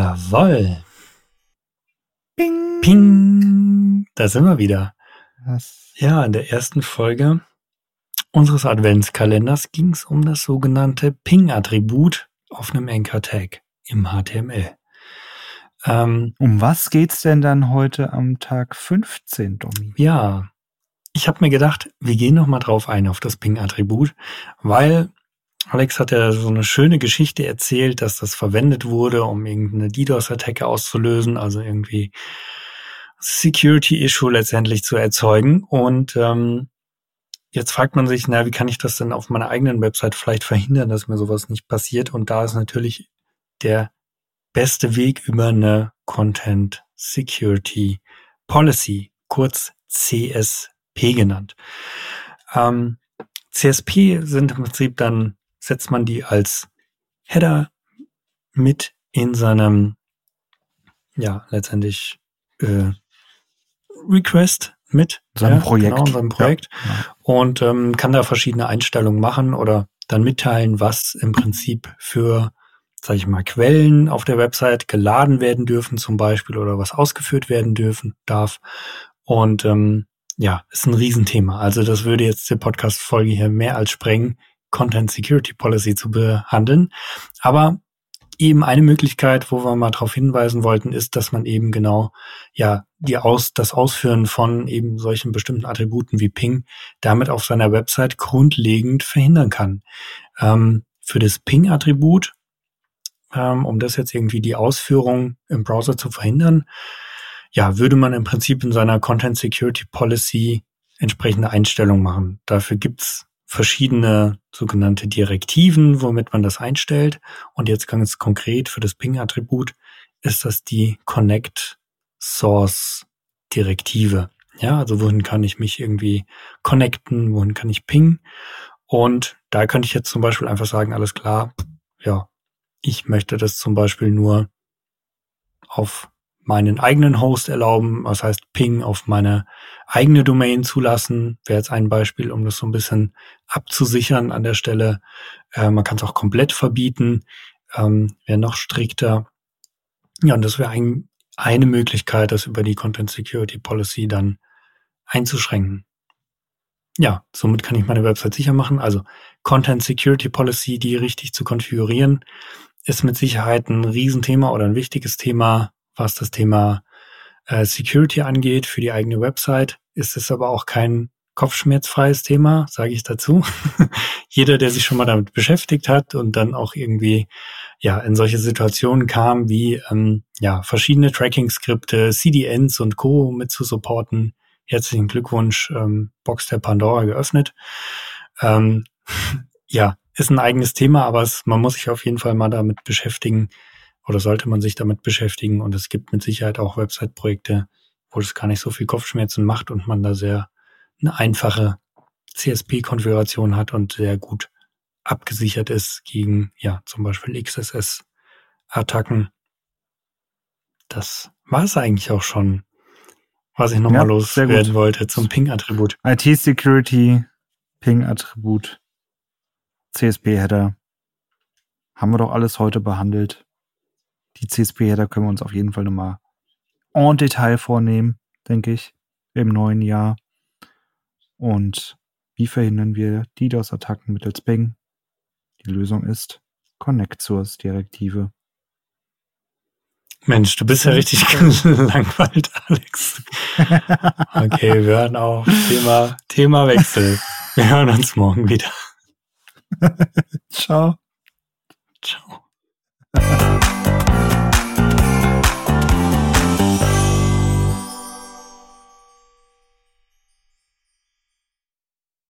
Jawoll. Ping. Ping. Da sind wir wieder. Was? Ja, in der ersten Folge unseres Adventskalenders ging es um das sogenannte Ping-Attribut auf einem Anchor-Tag im HTML. Ähm, um was geht's denn dann heute am Tag 15, Domi? Ja, ich habe mir gedacht, wir gehen noch mal drauf ein auf das Ping-Attribut, weil Alex hat ja so eine schöne Geschichte erzählt, dass das verwendet wurde, um irgendeine DDoS-Attacke auszulösen, also irgendwie Security-Issue letztendlich zu erzeugen. Und ähm, jetzt fragt man sich, na, wie kann ich das denn auf meiner eigenen Website vielleicht verhindern, dass mir sowas nicht passiert? Und da ist natürlich der beste Weg über eine Content Security Policy, kurz CSP genannt. Ähm, CSP sind im Prinzip dann, setzt man die als Header mit in seinem, ja, letztendlich äh, Request mit. Seinem ja, Projekt. Genau, seinem Projekt. Ja. Und ähm, kann da verschiedene Einstellungen machen oder dann mitteilen, was im Prinzip für sage ich mal, Quellen auf der Website geladen werden dürfen zum Beispiel oder was ausgeführt werden dürfen darf. Und ähm, ja, ist ein Riesenthema. Also das würde jetzt die Podcast-Folge hier mehr als sprengen, Content Security Policy zu behandeln. Aber eben eine Möglichkeit, wo wir mal darauf hinweisen wollten, ist, dass man eben genau ja die aus das Ausführen von eben solchen bestimmten Attributen wie Ping damit auf seiner Website grundlegend verhindern kann. Ähm, für das Ping-Attribut ähm, um das jetzt irgendwie die Ausführung im Browser zu verhindern, ja, würde man im Prinzip in seiner Content Security Policy entsprechende Einstellungen machen. Dafür gibt's verschiedene sogenannte Direktiven, womit man das einstellt. Und jetzt ganz konkret für das Ping-Attribut ist das die Connect Source Direktive. Ja, also wohin kann ich mich irgendwie connecten, wohin kann ich pingen? Und da könnte ich jetzt zum Beispiel einfach sagen, alles klar, ja, ich möchte das zum Beispiel nur auf meinen eigenen Host erlauben, was heißt Ping auf meine eigene Domain zulassen, wäre jetzt ein Beispiel, um das so ein bisschen abzusichern an der Stelle. Äh, man kann es auch komplett verbieten, ähm, wäre noch strikter. Ja, und das wäre ein, eine Möglichkeit, das über die Content Security Policy dann einzuschränken. Ja, somit kann ich meine Website sicher machen. Also Content Security Policy, die richtig zu konfigurieren, ist mit Sicherheit ein Riesenthema oder ein wichtiges Thema, was das Thema äh, Security angeht für die eigene Website. Ist es aber auch kein kopfschmerzfreies Thema, sage ich dazu. Jeder, der sich schon mal damit beschäftigt hat und dann auch irgendwie ja in solche Situationen kam, wie ähm, ja verschiedene Tracking-Skripte, CDNs und Co. mit zu supporten. Herzlichen Glückwunsch, ähm, Box der Pandora geöffnet. Ähm, ja, ist ein eigenes Thema, aber es, man muss sich auf jeden Fall mal damit beschäftigen oder sollte man sich damit beschäftigen. Und es gibt mit Sicherheit auch Website-Projekte, wo es gar nicht so viel Kopfschmerzen macht und man da sehr eine einfache CSP-Konfiguration hat und sehr gut abgesichert ist gegen, ja, zum Beispiel XSS-Attacken. Das war es eigentlich auch schon, was ich nochmal ja, loswerden wollte zum Ping-Attribut. IT-Security, Ping-Attribut. CSP-Header haben wir doch alles heute behandelt. Die CSP-Header können wir uns auf jeden Fall nochmal en Detail vornehmen, denke ich, im neuen Jahr. Und wie verhindern wir DDoS-Attacken mittels Ping? Die Lösung ist Connect Source Direktive. Mensch, du bist ja richtig langweilt, Alex. Okay, wir hören auf. Thema, Thema Wechsel. Wir hören uns morgen wieder. Ciao. Ciao.